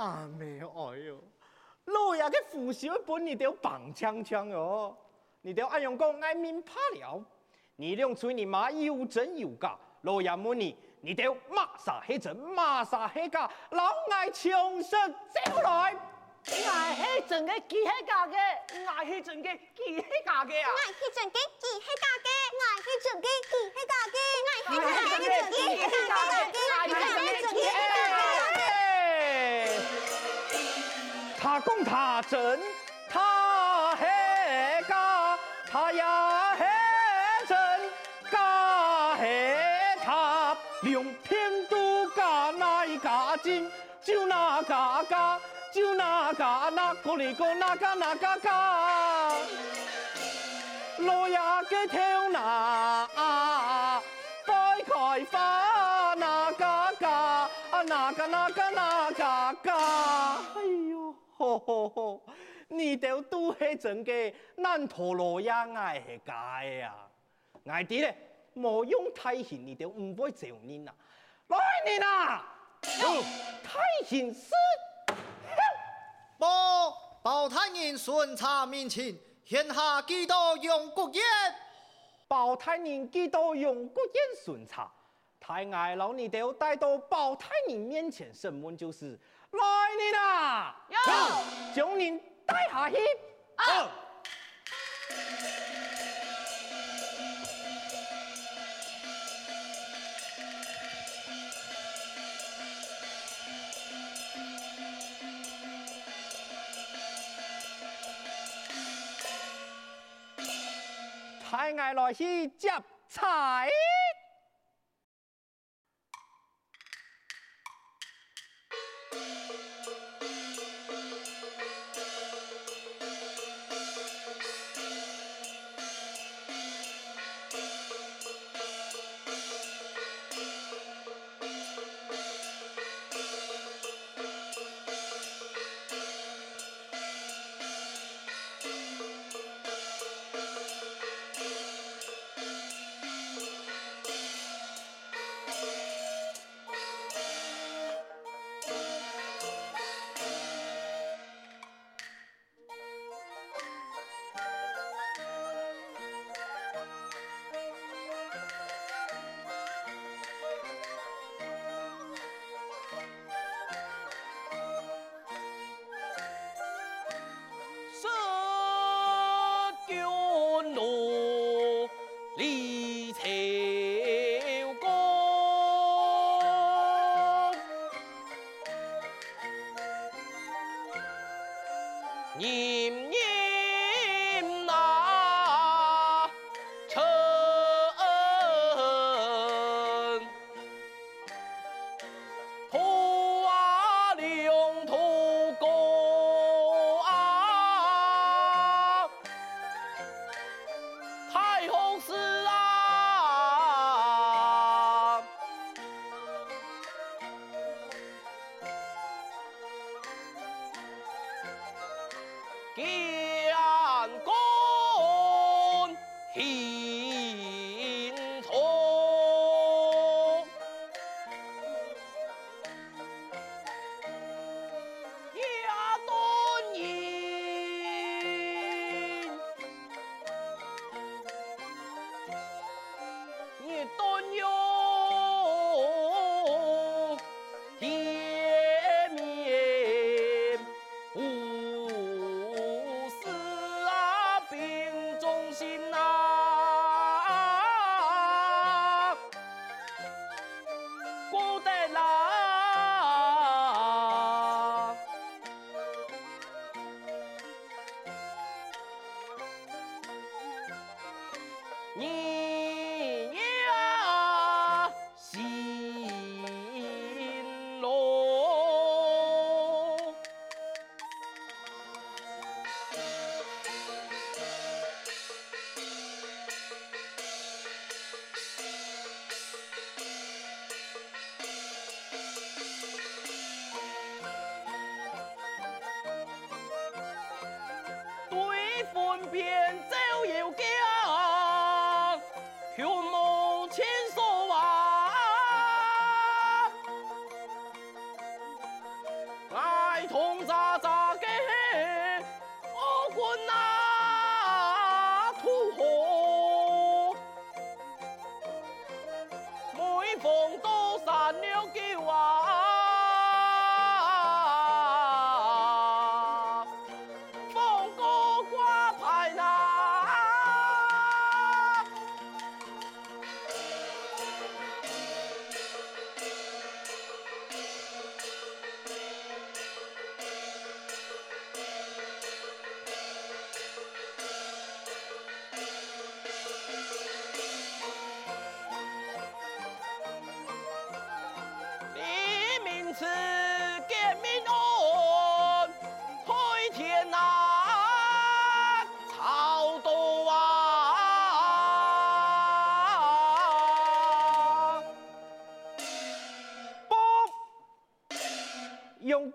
啊没有，哎呦，老爷嘅胡小本你都棒枪枪哦，你都按用讲爱民怕了，你两嘴你妈又真又假，老爷问你，你都马啥黑真，马啥黑假，老爱枪声走来，爱黑真嘅，几黑假嘅，爱黑真嘅，几黑假嘅啊，爱黑真嘅，几黑假嘅，爱黑真嘅，几黑假嘅，爱黑真嘅，几黑假嘅，爱黑真嘅，几黑假嘅。他讲他真，他黑假，他呀黑真，假黑他，两片都假，哪一假真？就那假假，就那假那个哩个那假那假假，老爷嘅头那开开花那假假，啊那个那个那假假，哎呦！吼吼吼！你都都系真嘅，难陀罗呀，爱系假呀！爱啲咧，莫用太行，你都唔会走人啊！来人啊！太险是，报报太人巡查民情，现下几多用国宴？报太人几多用国宴巡查？太爱老你都带到宝太人面前审问就是。来你啦！有，将人带下去。啊！太爱来去接菜。你。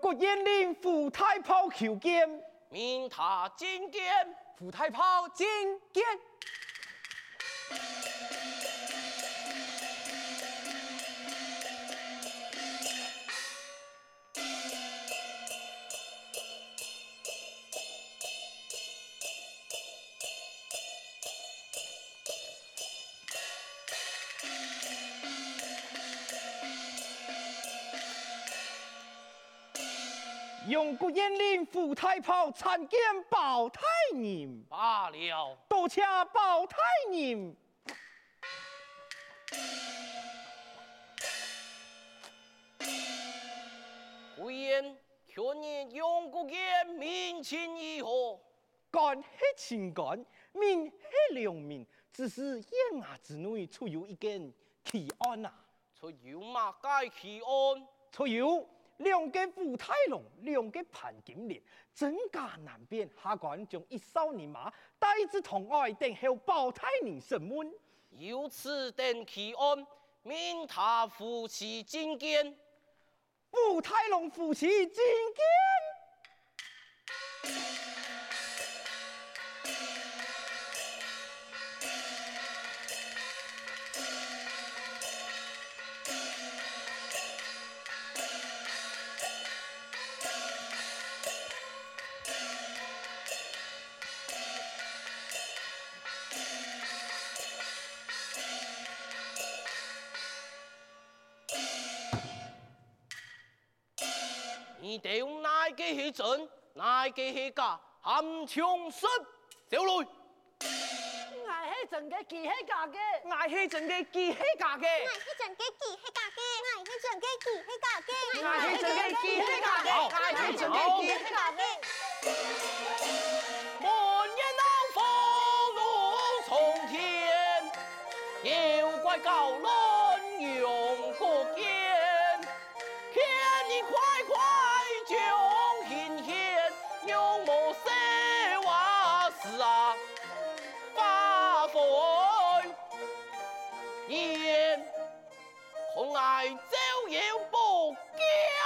国阎令胡太炮求见，命他觐见。胡太炮觐见。用国阎令胡太炮参见包太人。罢了，多谢包太人。贵言，去年用国阎民情如何？干黑情干，民黑良民，只是县衙之内出有一件奇案啊！出有嘛该奇案？出有。两个武太龙，两个潘金莲，真假难辨。下官将一少年马带至堂外，等候包太人审问。由此等奇案，命他夫妻进见。武太龙夫妻进见。你哋用哪个系真，哪个系假？含枪舌，走来。我系真嘅，佢系假嘅。我系真嘅，佢系假嘅。我系真嘅，佢系假嘅。我系真嘅，佢系假嘅。我系真嘅，佢系假嘅。我系真嘅，佢系假嘅。满眼怒风怒冲天，妖怪来招摇不惊。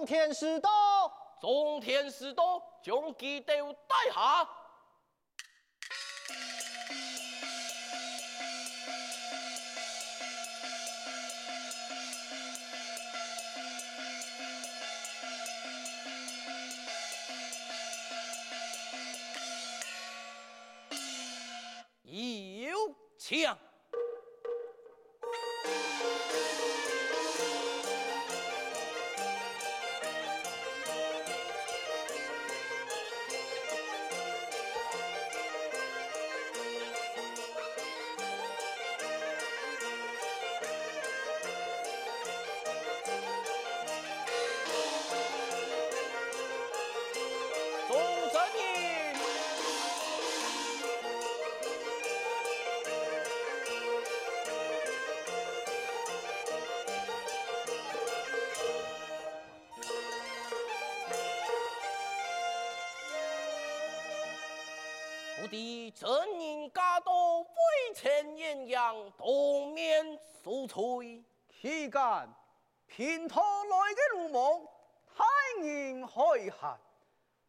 中天师到，中天师到，将其都带下。请。敢平头来的鲁莽，太人害害，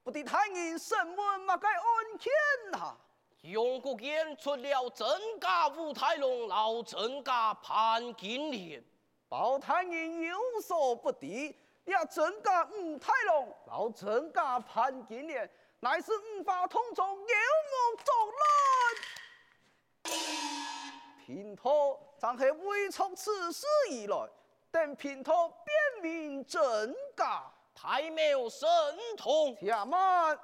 不敌太人审问，莫该案件啊！永国见出了真假武太龙，老真假潘金莲，包太人有所不敌，呀真假武太龙，老真假潘金莲。乃是五法同宗，有目中人。平头暂系未从此事以来，等平头辨明真假，太庙神通。且慢，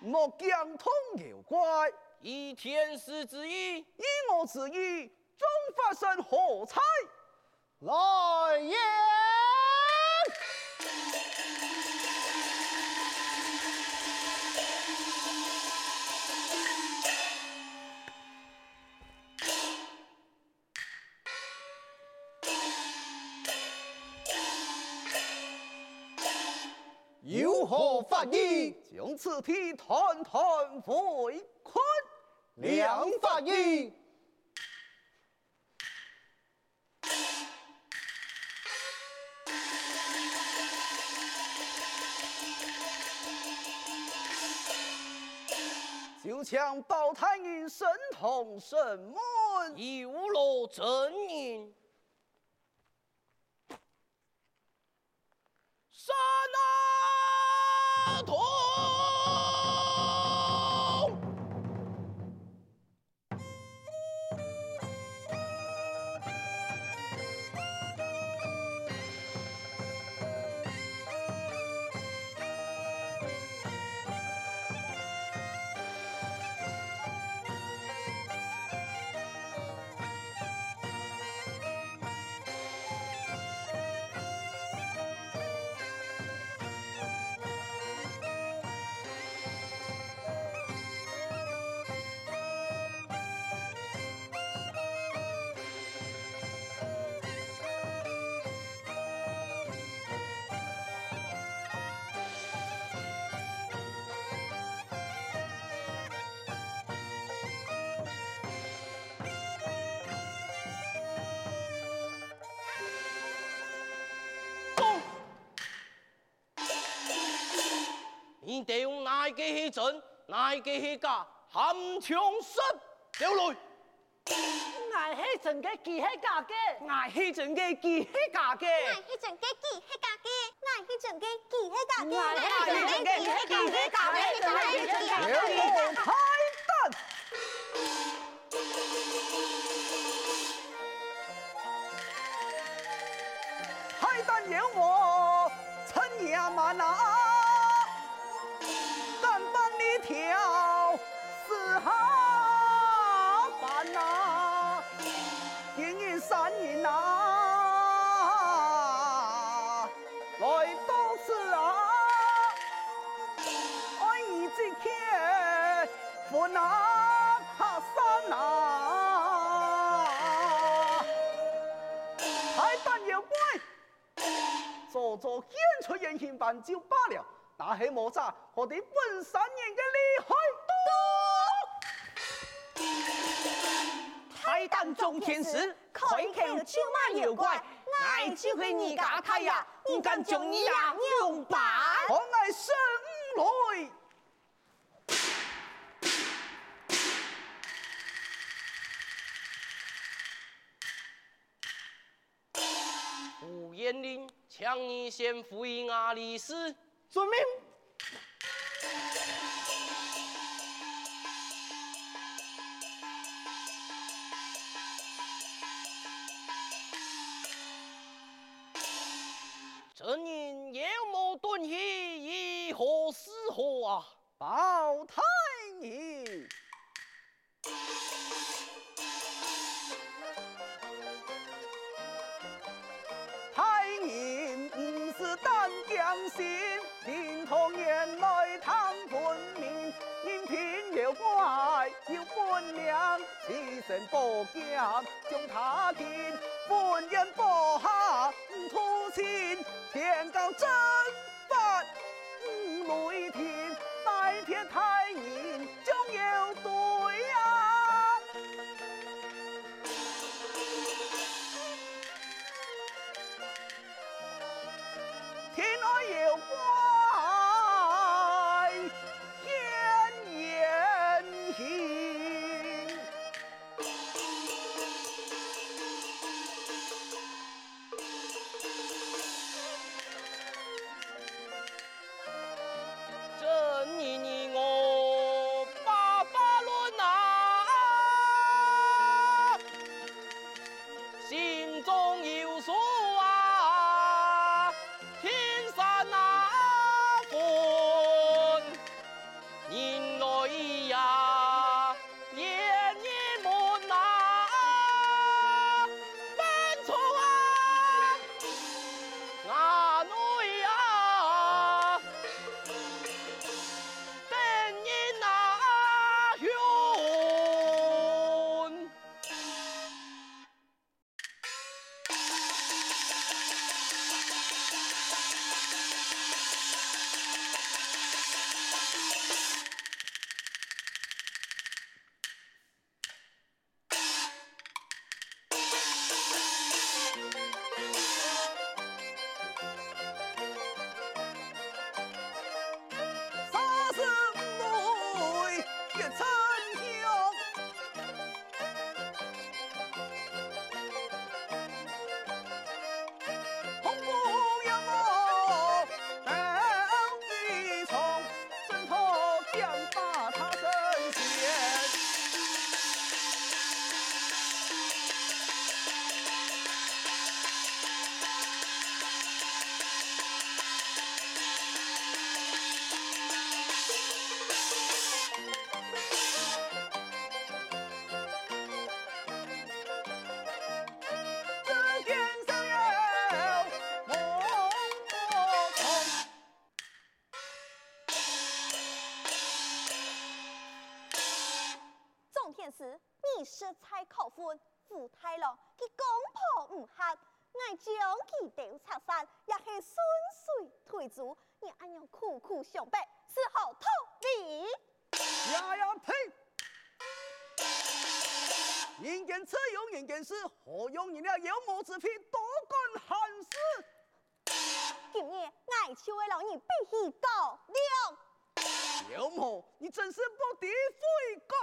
莫讲通妖怪，以天师之意，以我之意，终发生火灾？来也！有何发意？将此题团团围困。梁法意。就将包太人神通审问，有劳真人。你得用哪个去整，哪个去架，含枪杀掉来。俺是真的，他是假的；俺是真的，他是假的；俺是真的，他是假的；俺是真的，他是假的；俺是真的，他是假的；俺是真的，他是假的。做做演出演行办就罢了。那黑莫扎，我哋本山人嘅厉害多。太爱当中天使，开口就骂妖怪，爱就会你家太呀，不敢将你呀用板。我爱生来。龄，请你先回阿里斯。遵命。朕因有谋遁逸，以何是何啊？报太医。神保家将他听，烽烟播下突情，天高正总天师，你食菜口分，胡太郎佢公婆唔合，爱将佢丢拆散，也是顺水推舟，你安样苦苦相逼，是好道理？呀呀呸！人间此用人间事，何用你那妖魔之辈多管闲事？今日爱秋为老你必须高亮，妖魔，你真是不敌悔改！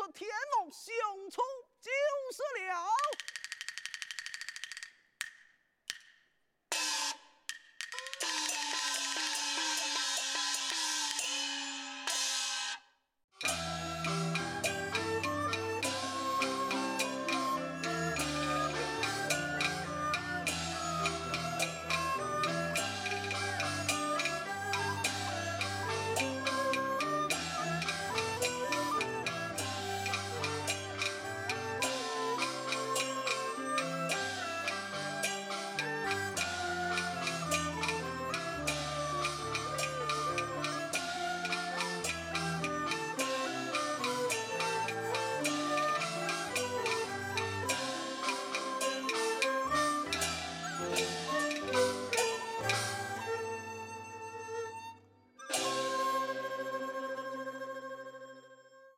我不免抢出天。